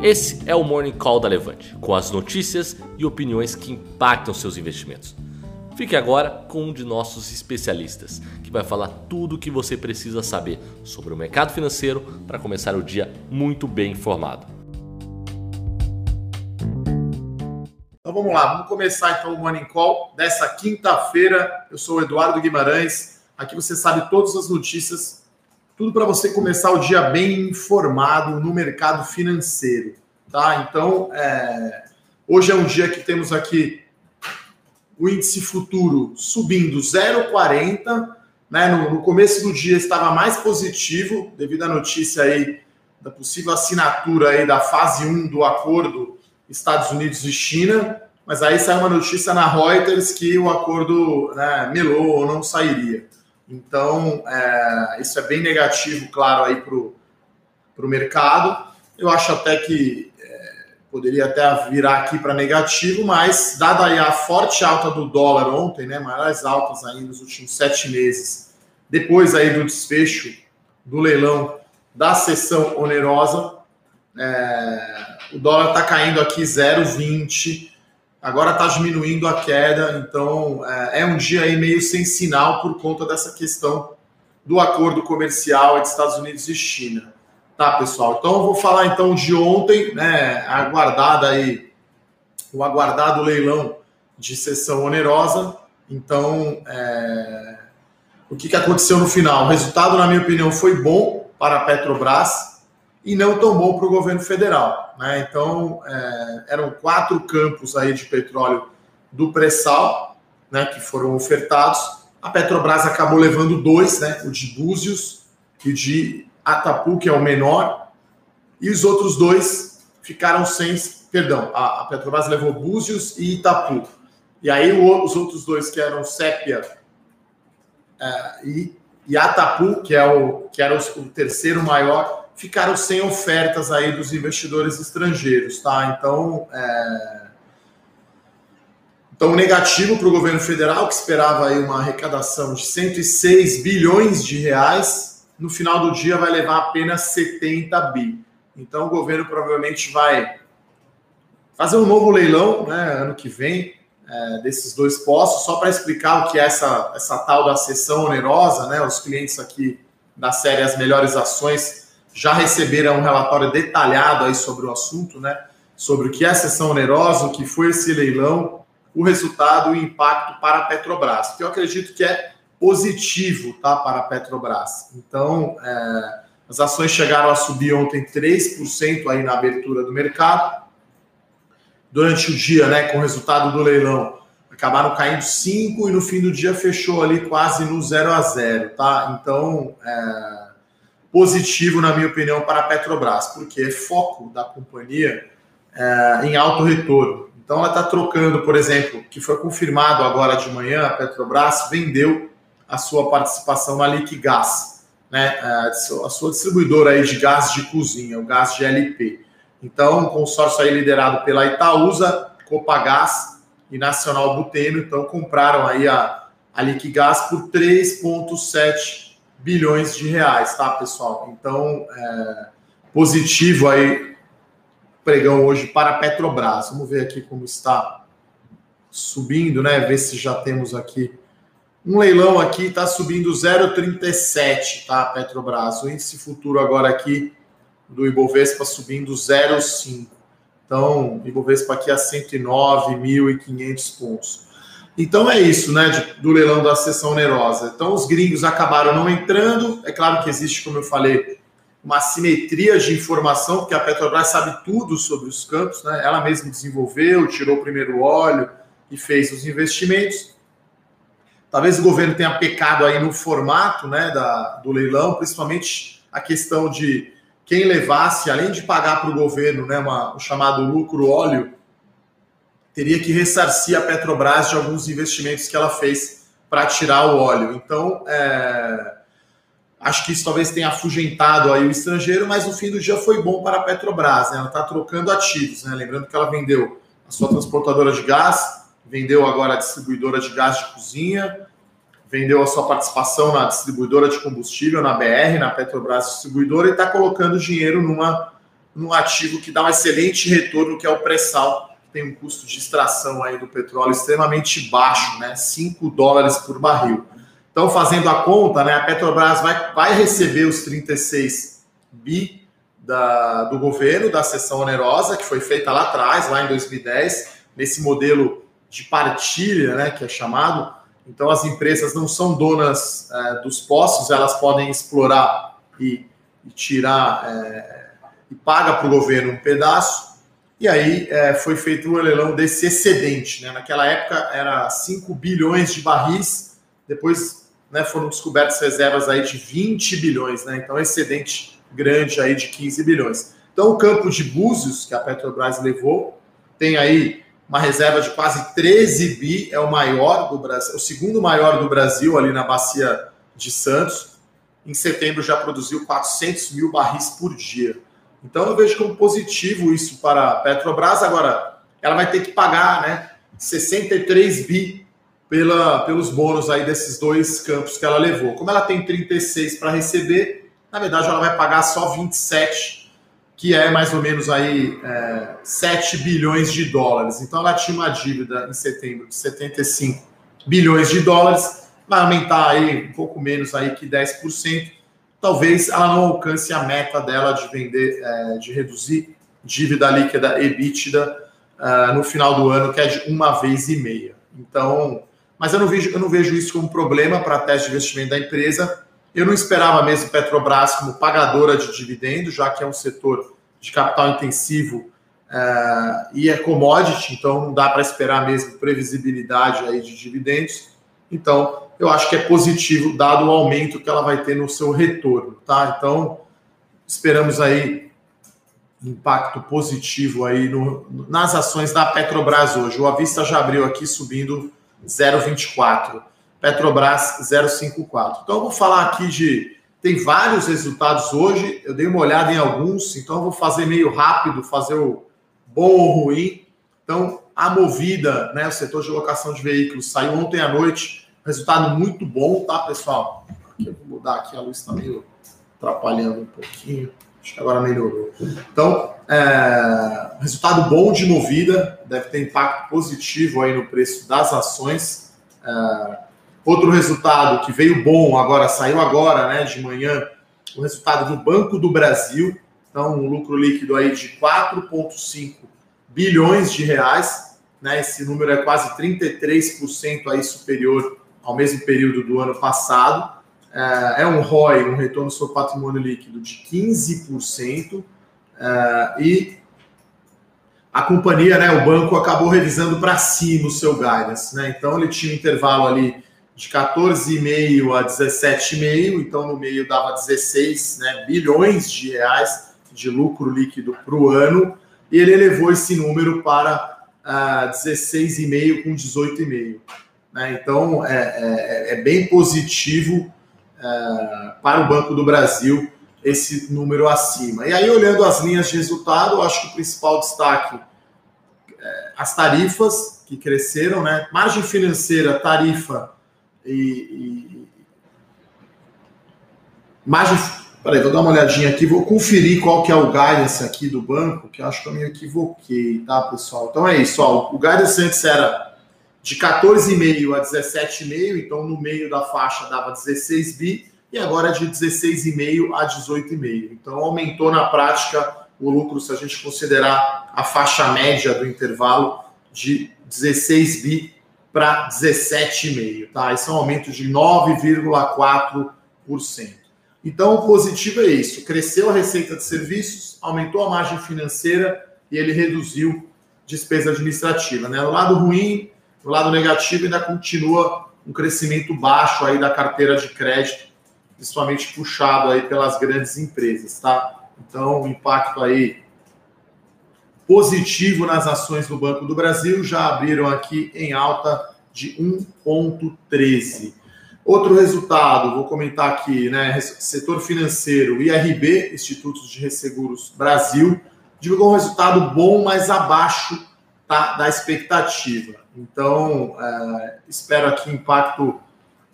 Esse é o Morning Call da Levante, com as notícias e opiniões que impactam seus investimentos. Fique agora com um de nossos especialistas, que vai falar tudo o que você precisa saber sobre o mercado financeiro para começar o dia muito bem informado. Então vamos lá, vamos começar então o Morning Call dessa quinta-feira. Eu sou o Eduardo Guimarães. Aqui você sabe todas as notícias tudo para você começar o dia bem informado no mercado financeiro, tá? Então, é, hoje é um dia que temos aqui o índice futuro subindo 0,40, né? No, no, começo do dia estava mais positivo devido à notícia aí da possível assinatura aí da fase 1 do acordo Estados Unidos e China, mas aí saiu uma notícia na Reuters que o acordo né, melou ou não sairia. Então, é, isso é bem negativo, claro, aí para o mercado. Eu acho até que é, poderia até virar aqui para negativo, mas dada aí a forte alta do dólar ontem, né, maiores altas aí nos últimos sete meses, depois aí do desfecho do leilão da sessão onerosa, é, o dólar está caindo aqui 0,20 Agora está diminuindo a queda, então é, é, um dia aí meio sem sinal por conta dessa questão do acordo comercial entre Estados Unidos e China. Tá, pessoal? Então eu vou falar então de ontem, né? Aguardada aí, o aguardado leilão de sessão onerosa. Então, é, o que, que aconteceu no final? O resultado, na minha opinião, foi bom para a Petrobras e não tão bom para o governo federal. Né? Então, é, eram quatro campos aí de petróleo do pré-sal né, que foram ofertados. A Petrobras acabou levando dois, né, o de Búzios e o de Atapu, que é o menor, e os outros dois ficaram sem. Perdão, a, a Petrobras levou Búzios e Itapu. E aí o, os outros dois, que eram Sépia é, e, e Atapu, que, é o, que era o, o terceiro maior, ficaram sem ofertas aí dos investidores estrangeiros, tá? Então, é... então negativo para o governo federal, que esperava aí uma arrecadação de 106 bilhões de reais, no final do dia vai levar apenas 70 bi. Então, o governo provavelmente vai fazer um novo leilão, né, ano que vem, é, desses dois postos, só para explicar o que é essa, essa tal da sessão onerosa, né? Os clientes aqui da série As Melhores Ações já receberam um relatório detalhado aí sobre o assunto, né? Sobre o que é a sessão onerosa, o que foi esse leilão, o resultado e o impacto para a Petrobras, que eu acredito que é positivo, tá? Para a Petrobras. Então, é, as ações chegaram a subir ontem 3% aí na abertura do mercado. Durante o dia, né, com o resultado do leilão, acabaram caindo 5 e no fim do dia fechou ali quase no 0 a 0, tá? Então, é, positivo, na minha opinião, para a Petrobras, porque é foco da companhia é, em alto retorno. Então, ela está trocando, por exemplo, que foi confirmado agora de manhã, a Petrobras vendeu a sua participação na Liquigás, né, é, a sua distribuidora aí de gás de cozinha, o gás GLP. Então, um consórcio aí liderado pela Itaúsa, Copagás e Nacional Buteno, então compraram aí a, a Liquigás por 3,7 bilhões de reais, tá, pessoal? Então, é, positivo aí, pregão hoje para a Petrobras. Vamos ver aqui como está subindo, né? Ver se já temos aqui. Um leilão aqui está subindo 0,37, tá, Petrobras? O índice futuro agora aqui do Ibovespa subindo 0,5. Então, Ibovespa aqui a 109.500 pontos. Então é isso, né, do leilão da sessão onerosa. Então os gringos acabaram não entrando. É claro que existe, como eu falei, uma simetria de informação, porque a Petrobras sabe tudo sobre os campos, né? Ela mesma desenvolveu, tirou o primeiro óleo e fez os investimentos. Talvez o governo tenha pecado aí no formato, né, da, do leilão, principalmente a questão de quem levasse, além de pagar para o governo, né, uma, o chamado lucro óleo, teria que ressarcir a Petrobras de alguns investimentos que ela fez para tirar o óleo. Então, é, acho que isso talvez tenha afugentado aí o estrangeiro, mas no fim do dia foi bom para a Petrobras. Né? Ela está trocando ativos, né? lembrando que ela vendeu a sua transportadora de gás, vendeu agora a distribuidora de gás de cozinha, vendeu a sua participação na distribuidora de combustível, na BR, na Petrobras Distribuidora, e está colocando dinheiro numa num ativo que dá um excelente retorno, que é o pré-sal. Tem um custo de extração aí do petróleo extremamente baixo, né? 5 dólares por barril. Então, fazendo a conta, né, a Petrobras vai, vai receber os 36 bi da, do governo, da sessão onerosa, que foi feita lá atrás, lá em 2010, nesse modelo de partilha, né, que é chamado. Então, as empresas não são donas é, dos postos, elas podem explorar e, e tirar, é, e paga para o governo um pedaço. E aí é, foi feito o leilão desse excedente. Né? Naquela época era 5 bilhões de barris, depois né, foram descobertas reservas aí de 20 bilhões, né? então excedente grande aí de 15 bilhões. Então, o campo de Búzios, que a Petrobras levou, tem aí uma reserva de quase 13 bi, é o maior do Brasil, o segundo maior do Brasil ali na bacia de Santos. Em setembro já produziu 400 mil barris por dia. Então eu vejo como positivo isso para a Petrobras. Agora, ela vai ter que pagar né, 63 bi pela, pelos bônus aí desses dois campos que ela levou. Como ela tem 36 para receber, na verdade, ela vai pagar só 27, que é mais ou menos aí é, 7 bilhões de dólares. Então, ela tinha uma dívida em setembro de 75 bilhões de dólares, vai aumentar aí um pouco menos aí que 10%. Talvez ela não alcance a meta dela de vender, é, de reduzir dívida líquida EBITDA uh, no final do ano, que é de uma vez e meia. Então, mas eu não vejo, eu não vejo isso como problema para a teste de investimento da empresa eu não esperava mesmo Petrobras como pagadora de dividendos, já que é um setor de capital intensivo é, e é commodity, então não dá para esperar mesmo previsibilidade aí de dividendos. Então, eu acho que é positivo, dado o aumento que ela vai ter no seu retorno, tá? Então, esperamos aí impacto positivo aí no, nas ações da Petrobras hoje. O Avista já abriu aqui subindo 0,24. Petrobras 054. Então, eu vou falar aqui de. Tem vários resultados hoje, eu dei uma olhada em alguns, então eu vou fazer meio rápido, fazer o bom ou ruim. Então, a movida, né, o setor de locação de veículos, saiu ontem à noite, resultado muito bom, tá, pessoal? Aqui vou mudar aqui, a luz está meio atrapalhando um pouquinho, acho que agora melhorou. Então, é, resultado bom de movida, deve ter impacto positivo aí no preço das ações. É, Outro resultado que veio bom agora, saiu agora, né, de manhã, o resultado do Banco do Brasil. Então, um lucro líquido aí de 4,5 bilhões de reais. Né, esse número é quase 33% aí superior ao mesmo período do ano passado. É, é um ROI, um retorno sobre patrimônio líquido de 15%. É, e a companhia, né, o banco, acabou revisando para cima o seu guidance. Né? Então, ele tinha um intervalo ali de 14,5 a 17,5, então no meio dava 16 né, bilhões de reais de lucro líquido para o ano, e ele elevou esse número para uh, ah, 16,5 com 18,5. Né? Então é, é, é, bem positivo uh, para o Banco do Brasil esse número acima. E aí, olhando as linhas de resultado, eu acho que o principal destaque é as tarifas que cresceram, né? Margem financeira, tarifa e, e... Margem. Peraí, vou dar uma olhadinha aqui, vou conferir qual que é o guidance aqui do banco, que acho que eu me equivoquei, tá, pessoal? Então é isso, ó, o guidance antes era de 14,5 a 17,5, então no meio da faixa dava 16 bi, e agora é de 16,5 a 18,5. Então aumentou na prática o lucro, se a gente considerar a faixa média do intervalo de 16 bi para 17,5%, tá? Esse é um aumento de 9,4%. Então, o positivo é isso: cresceu a receita de serviços, aumentou a margem financeira e ele reduziu despesa administrativa. Né? No lado ruim, no lado negativo, ainda continua um crescimento baixo aí da carteira de crédito, principalmente puxado aí pelas grandes empresas, tá? Então, o impacto aí positivo nas ações do Banco do Brasil, já abriram aqui em alta de 1,13. Outro resultado, vou comentar aqui, né? Setor financeiro, IRB, Institutos de Resseguros Brasil, divulgou um resultado bom, mas abaixo tá, da expectativa. Então, é, espero aqui impacto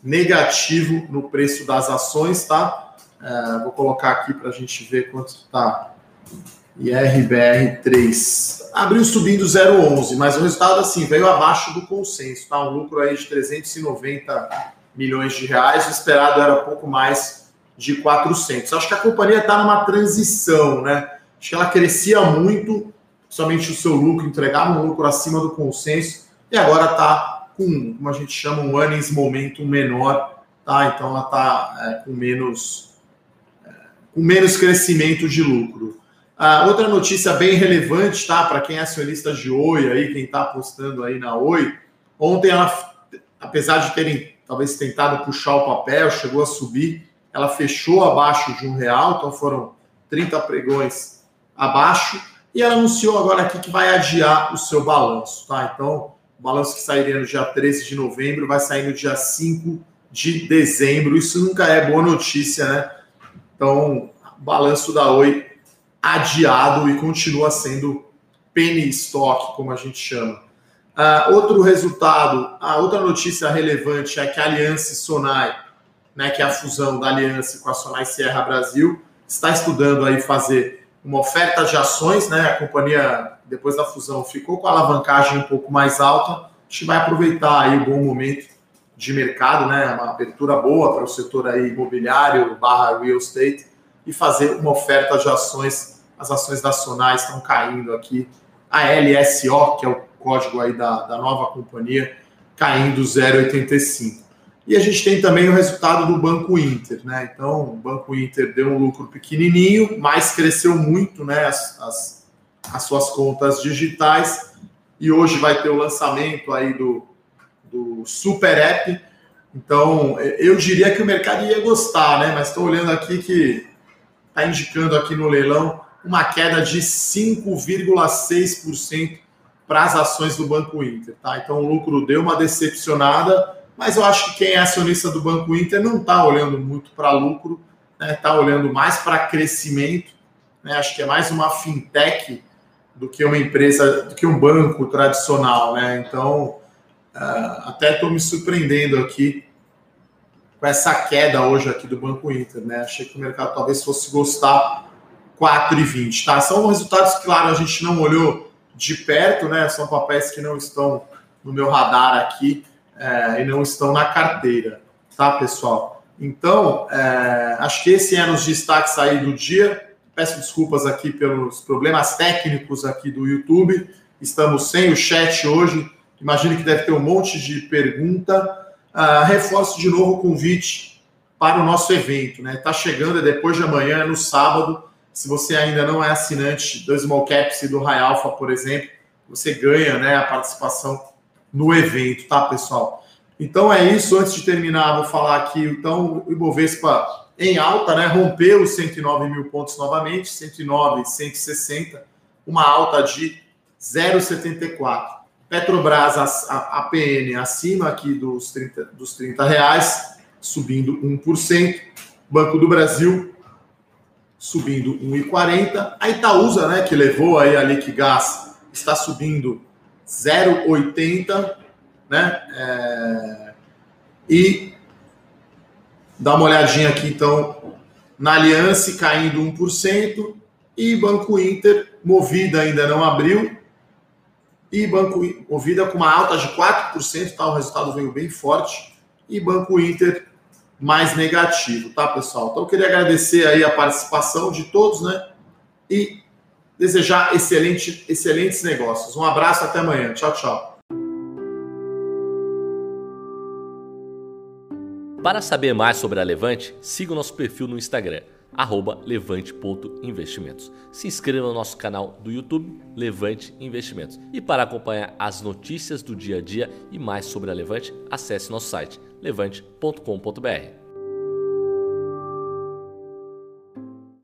negativo no preço das ações, tá? É, vou colocar aqui para a gente ver quanto está e RBR3. Abriu subindo 0,11, mas o resultado assim veio abaixo do consenso, tá? Um lucro aí de 390 milhões de reais, o esperado era pouco mais de 400. Acho que a companhia está numa transição, né? Acho que ela crescia muito, somente o seu lucro, entregava um lucro acima do consenso, e agora está com, como a gente chama, um earnings momento menor, tá? Então ela está é, com menos é, com menos crescimento de lucro. Ah, outra notícia bem relevante, tá? Para quem é acionista de Oi aí, quem está apostando aí na Oi, ontem ela, apesar de terem talvez tentado puxar o papel, chegou a subir, ela fechou abaixo de um real, então foram 30 pregões abaixo, e ela anunciou agora aqui que vai adiar o seu balanço, tá? Então, o balanço que sairia no dia 13 de novembro vai sair no dia 5 de dezembro. Isso nunca é boa notícia, né? Então, balanço da Oi adiado e continua sendo penny stock, como a gente chama. Uh, outro resultado, a outra notícia relevante é que a Aliança Sonai, né, que é a fusão da Aliança com a Sonai Sierra Brasil, está estudando aí fazer uma oferta de ações, né? A companhia, depois da fusão, ficou com a alavancagem um pouco mais alta. A gente vai aproveitar aí o bom momento de mercado, né? Uma abertura boa para o setor aí imobiliário barra real estate e fazer uma oferta de ações as ações da Sonai estão caindo aqui. A LSO, que é o código aí da, da nova companhia, caindo 0,85. E a gente tem também o resultado do Banco Inter, né? Então, o Banco Inter deu um lucro pequenininho, mas cresceu muito, né? As, as, as suas contas digitais. E hoje vai ter o lançamento aí do, do Super App. Então, eu diria que o mercado ia gostar, né? Mas estou olhando aqui que está indicando aqui no leilão uma queda de 5,6% para as ações do Banco Inter. Tá? Então o lucro deu uma decepcionada, mas eu acho que quem é acionista do Banco Inter não está olhando muito para lucro, está né? Tá olhando mais para crescimento. Né? Acho que é mais uma fintech do que uma empresa, do que um banco tradicional. Né? Então, uh, até estou me surpreendendo aqui com essa queda hoje aqui do Banco Inter. Né? Achei que o mercado talvez fosse gostar 4,20, tá? São resultados, claro, a gente não olhou de perto, né? São papéis que não estão no meu radar aqui é, e não estão na carteira, tá, pessoal? Então, é, acho que esse é os destaques aí do dia. Peço desculpas aqui pelos problemas técnicos aqui do YouTube. Estamos sem o chat hoje. Imagino que deve ter um monte de pergunta. Uh, reforço de novo o convite para o nosso evento, né? Tá chegando, é depois de amanhã, é no sábado se você ainda não é assinante do Small Caps e do High Alpha, por exemplo, você ganha né, a participação no evento, tá, pessoal? Então é isso. Antes de terminar, vou falar aqui. Então, o Ibovespa em alta, né? Rompeu os 109 mil pontos novamente, 109, 160, uma alta de 0,74. Petrobras, a, a, PN, acima aqui dos 30, dos 30 reais, subindo 1%. Banco do Brasil, subindo 1,40. A Itaúsa, né, que levou aí a Liquigás, está subindo 0,80, né? É... E dá uma olhadinha aqui, então, na Aliança caindo 1%, e Banco Inter, Movida ainda não abriu, e Banco Movida com uma alta de 4%, tá? O resultado veio bem forte, e Banco Inter mais negativo, tá, pessoal? Então, eu queria agradecer aí a participação de todos, né? E desejar excelente, excelentes negócios. Um abraço, até amanhã. Tchau, tchau. Para saber mais sobre a Levante, siga o nosso perfil no Instagram, levante.investimentos. Se inscreva no nosso canal do YouTube, Levante Investimentos. E para acompanhar as notícias do dia a dia e mais sobre a Levante, acesse nosso site levante.com.br.